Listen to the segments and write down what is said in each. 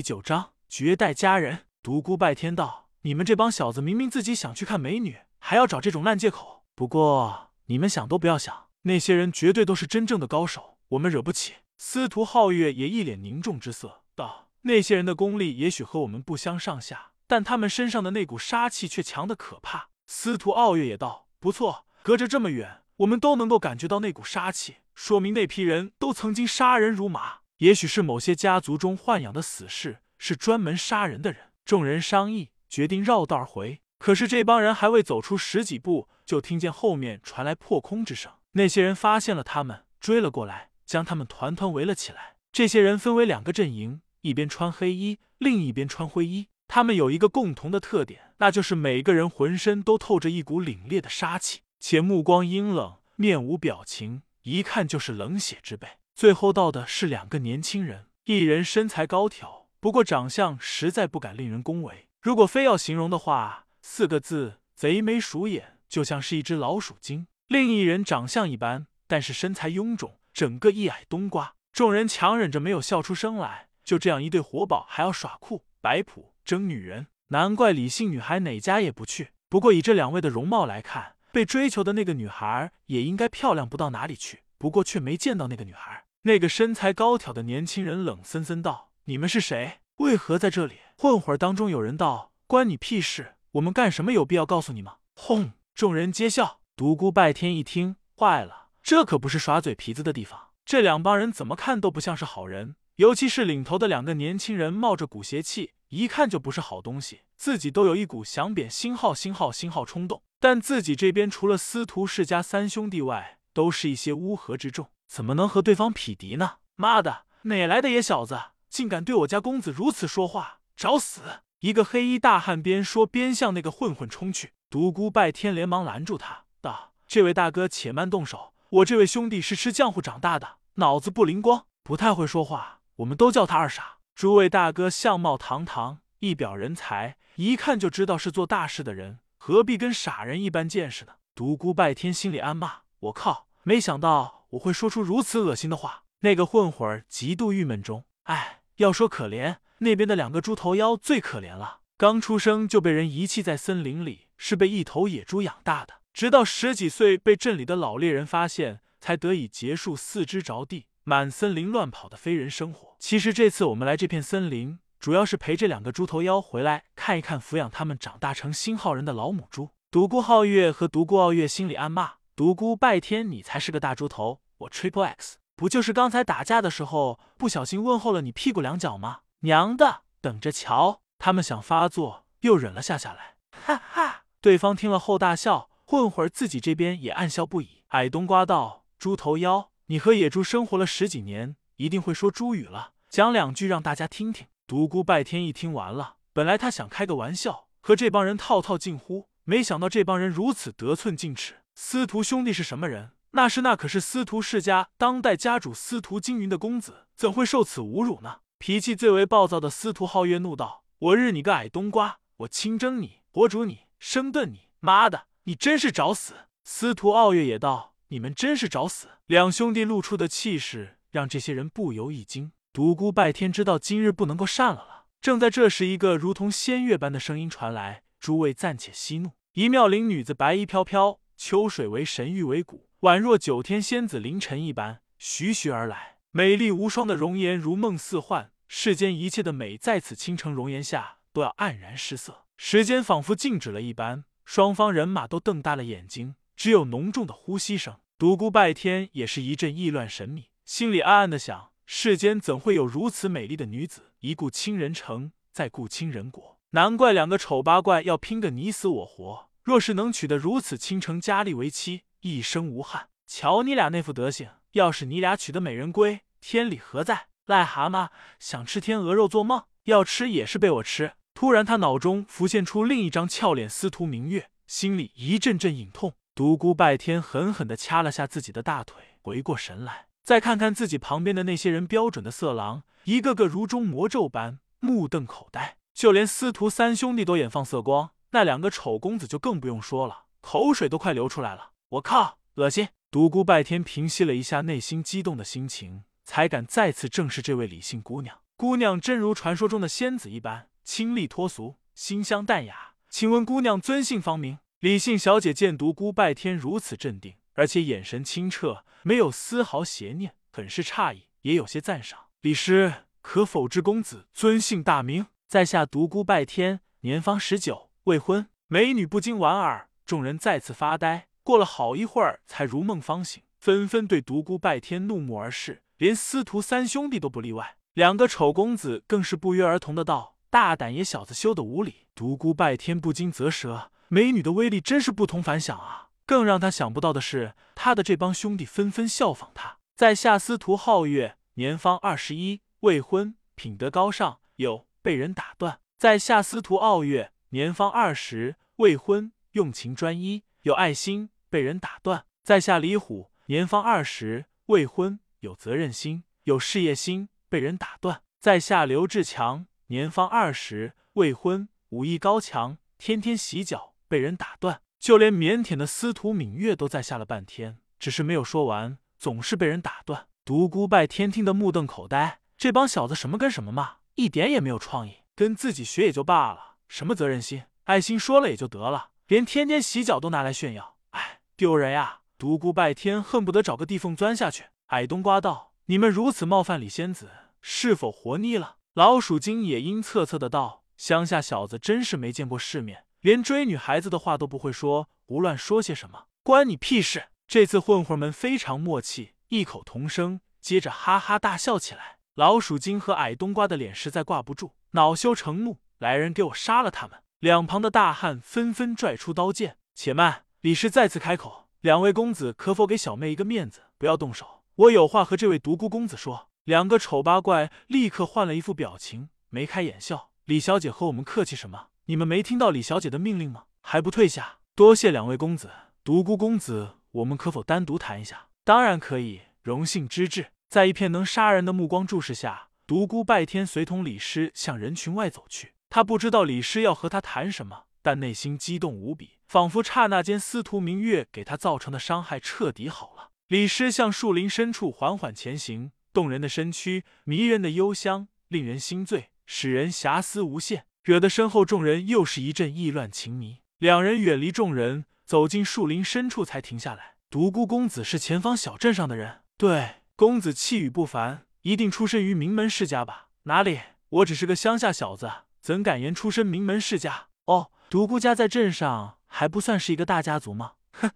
第九章绝代佳人。独孤拜天道：“你们这帮小子，明明自己想去看美女，还要找这种烂借口。不过你们想都不要想，那些人绝对都是真正的高手，我们惹不起。”司徒皓月也一脸凝重之色道：“那些人的功力也许和我们不相上下，但他们身上的那股杀气却强的可怕。”司徒傲月也道：“不错，隔着这么远，我们都能够感觉到那股杀气，说明那批人都曾经杀人如麻。”也许是某些家族中豢养的死士，是专门杀人的人。众人商议，决定绕道而回。可是这帮人还未走出十几步，就听见后面传来破空之声。那些人发现了他们，追了过来，将他们团团围了起来。这些人分为两个阵营，一边穿黑衣，另一边穿灰衣。他们有一个共同的特点，那就是每个人浑身都透着一股凛冽的杀气，且目光阴冷，面无表情，一看就是冷血之辈。最后到的是两个年轻人，一人身材高挑，不过长相实在不敢令人恭维。如果非要形容的话，四个字：贼眉鼠眼，就像是一只老鼠精。另一人长相一般，但是身材臃肿，整个一矮冬瓜。众人强忍着没有笑出声来。就这样一对活宝还要耍酷摆谱争女人，难怪李姓女孩哪家也不去。不过以这两位的容貌来看，被追求的那个女孩也应该漂亮不到哪里去。不过却没见到那个女孩。那个身材高挑的年轻人冷森森道：“你们是谁？为何在这里？”混混当中有人道：“关你屁事！我们干什么有必要告诉你吗？”轰！众人皆笑。独孤拜天一听，坏了，这可不是耍嘴皮子的地方。这两帮人怎么看都不像是好人，尤其是领头的两个年轻人，冒着股邪气，一看就不是好东西。自己都有一股想贬星号、星号、星号冲动，但自己这边除了司徒世家三兄弟外，都是一些乌合之众。怎么能和对方匹敌呢？妈的，哪来的野小子，竟敢对我家公子如此说话？找死！一个黑衣大汉边说边向那个混混冲去。独孤拜天连忙拦住他，道：“这位大哥，且慢动手。我这位兄弟是吃浆糊长大的，脑子不灵光，不太会说话。我们都叫他二傻。诸位大哥相貌堂堂，一表人才，一看就知道是做大事的人，何必跟傻人一般见识呢？”独孤拜天心里暗骂：“我靠，没想到。”我会说出如此恶心的话。那个混混极度郁闷中，哎，要说可怜，那边的两个猪头妖最可怜了。刚出生就被人遗弃在森林里，是被一头野猪养大的，直到十几岁被镇里的老猎人发现，才得以结束四肢着地、满森林乱跑的非人生活。其实这次我们来这片森林，主要是陪这两个猪头妖回来看一看抚养他们长大成新号人的老母猪。独孤皓月和独孤傲月心里暗骂。独孤拜天，你才是个大猪头！我 Triple X 不就是刚才打架的时候不小心问候了你屁股两脚吗？娘的，等着瞧！他们想发作，又忍了下下来。哈哈！对方听了后大笑，混混自己这边也暗笑不已。矮冬瓜道：“猪头妖，你和野猪生活了十几年，一定会说猪语了，讲两句让大家听听。”独孤拜天一听完了，本来他想开个玩笑，和这帮人套套近乎，没想到这帮人如此得寸进尺。司徒兄弟是什么人？那是那可是司徒世家当代家主司徒惊云的公子，怎会受此侮辱呢？脾气最为暴躁的司徒皓月怒道：“我日你个矮冬瓜！我清蒸你，活煮你，生炖你！妈的，你真是找死！”司徒傲月也道：“你们真是找死！”两兄弟露出的气势让这些人不由一惊。独孤拜天知道今日不能够善了了。正在这时，一个如同仙乐般的声音传来：“诸位暂且息怒。”一妙龄女子白衣飘飘。秋水为神，玉为骨，宛若九天仙子凌晨一般，徐徐而来，美丽无双的容颜如梦似幻，世间一切的美在此倾城容颜下都要黯然失色，时间仿佛静止了一般，双方人马都瞪大了眼睛，只有浓重的呼吸声。独孤拜天也是一阵意乱神迷，心里暗暗的想：世间怎会有如此美丽的女子？一顾倾人城，再顾倾人国，难怪两个丑八怪要拼个你死我活。若是能娶得如此倾城佳丽为妻，一生无憾。瞧你俩那副德行，要是你俩娶得美人归，天理何在？癞蛤蟆想吃天鹅肉做梦，要吃也是被我吃。突然，他脑中浮现出另一张俏脸司徒明月，心里一阵阵隐痛。独孤拜天狠狠地掐了下自己的大腿，回过神来，再看看自己旁边的那些人，标准的色狼，一个个如中魔咒般目瞪口呆，就连司徒三兄弟都眼放色光。那两个丑公子就更不用说了，口水都快流出来了。我靠，恶心！独孤拜天平息了一下内心激动的心情，才敢再次正视这位李姓姑娘。姑娘真如传说中的仙子一般，清丽脱俗，馨香淡雅。请问姑娘尊姓芳名？李姓小姐见独孤拜天如此镇定，而且眼神清澈，没有丝毫邪念，很是诧异，也有些赞赏。李师，可否知公子尊姓大名？在下独孤拜天，年方十九，未婚。美女不禁莞尔，众人再次发呆。过了好一会儿，才如梦方醒，纷纷对独孤拜天怒目而视，连司徒三兄弟都不例外。两个丑公子更是不约而同的道：“大胆野小子，休得无礼！”独孤拜天不禁啧舌，美女的威力真是不同凡响啊！更让他想不到的是，他的这帮兄弟纷纷效仿他。在下司徒皓月，年方二十一，未婚，品德高尚。有被人打断。在下司徒傲月，年方二十，未婚，用情专一，有爱心。被人打断。在下李虎，年方二十，未婚，有责任心，有事业心。被人打断。在下刘志强，年方二十，未婚，武艺高强，天天洗脚。被人打断。就连腼腆的司徒敏月都在下了半天，只是没有说完，总是被人打断。独孤拜天听得目瞪口呆，这帮小子什么跟什么嘛，一点也没有创意，跟自己学也就罢了，什么责任心、爱心说了也就得了，连天天洗脚都拿来炫耀，哎，丢人呀！独孤拜天恨不得找个地缝钻下去。矮冬瓜道：“你们如此冒犯李仙子，是否活腻了？”老鼠精也阴恻恻的道：“乡下小子真是没见过世面。”连追女孩子的话都不会说，胡乱说些什么，关你屁事！这次混混们非常默契，异口同声，接着哈哈大笑起来。老鼠精和矮冬瓜的脸实在挂不住，恼羞成怒，来人给我杀了他们！两旁的大汉纷纷拽出刀剑。且慢，李师再次开口：“两位公子，可否给小妹一个面子，不要动手？我有话和这位独孤公子说。”两个丑八怪立刻换了一副表情，眉开眼笑。李小姐和我们客气什么？你们没听到李小姐的命令吗？还不退下！多谢两位公子，独孤公子，我们可否单独谈一下？当然可以，荣幸之至。在一片能杀人的目光注视下，独孤拜天随同李师向人群外走去。他不知道李师要和他谈什么，但内心激动无比，仿佛刹那间司徒明月给他造成的伤害彻底好了。李师向树林深处缓缓前行，动人的身躯，迷人的幽香，令人心醉，使人遐思无限。惹得身后众人又是一阵意乱情迷。两人远离众人，走进树林深处，才停下来。独孤公子是前方小镇上的人，对，公子气宇不凡，一定出身于名门世家吧？哪里，我只是个乡下小子，怎敢言出身名门世家？哦，独孤家在镇上还不算是一个大家族吗？哼，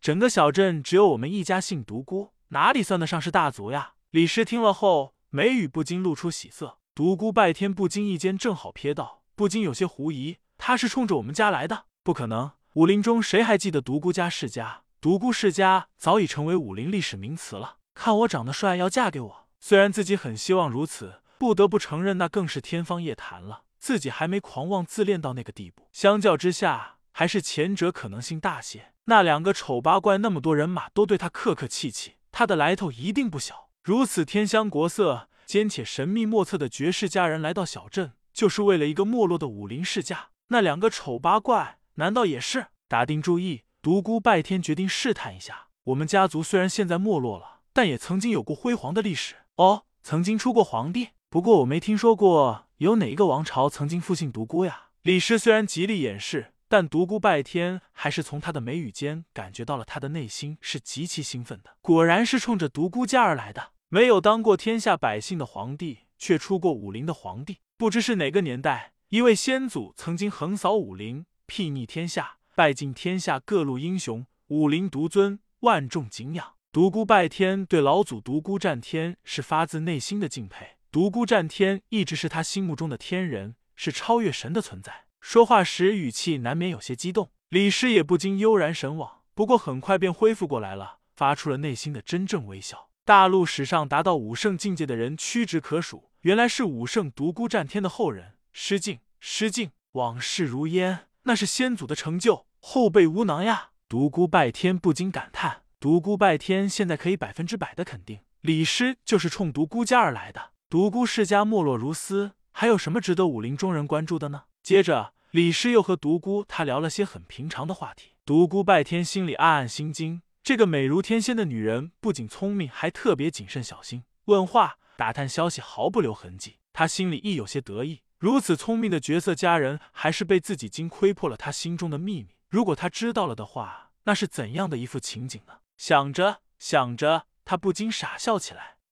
整个小镇只有我们一家姓独孤，哪里算得上是大族呀？李师听了后，眉宇不禁露出喜色。独孤拜天不经意间正好瞥到，不禁有些狐疑：他是冲着我们家来的？不可能！武林中谁还记得独孤家世家？独孤世家早已成为武林历史名词了。看我长得帅，要嫁给我。虽然自己很希望如此，不得不承认那更是天方夜谭了。自己还没狂妄自恋到那个地步。相较之下，还是前者可能性大些。那两个丑八怪，那么多人马都对他客客气气，他的来头一定不小。如此天香国色。兼且神秘莫测的绝世佳人来到小镇，就是为了一个没落的武林世家。那两个丑八怪难道也是？打定主意，独孤拜天决定试探一下。我们家族虽然现在没落了，但也曾经有过辉煌的历史哦，曾经出过皇帝。不过我没听说过有哪一个王朝曾经复姓独孤呀。李师虽然极力掩饰，但独孤拜天还是从他的眉宇间感觉到了他的内心是极其兴奋的。果然是冲着独孤家而来的。没有当过天下百姓的皇帝，却出过武林的皇帝。不知是哪个年代，一位先祖曾经横扫武林，睥睨天下，拜尽天下各路英雄，武林独尊，万众敬仰。独孤拜天对老祖独孤战天是发自内心的敬佩。独孤战天一直是他心目中的天人，是超越神的存在。说话时语气难免有些激动，李师也不禁悠然神往。不过很快便恢复过来了，发出了内心的真正微笑。大陆史上达到武圣境界的人屈指可数，原来是武圣独孤战天的后人。失敬，失敬，往事如烟，那是先祖的成就，后辈无能呀。独孤拜天不禁感叹：独孤拜天现在可以百分之百的肯定，李师就是冲独孤家而来的。独孤世家没落如斯，还有什么值得武林中人关注的呢？接着，李师又和独孤他聊了些很平常的话题。独孤拜天心里暗暗心惊。这个美如天仙的女人不仅聪明，还特别谨慎小心。问话打探消息毫不留痕迹。他心里亦有些得意，如此聪明的绝色佳人，还是被自己惊窥破了他心中的秘密。如果他知道了的话，那是怎样的一副情景呢？想着想着，他不禁傻笑起来。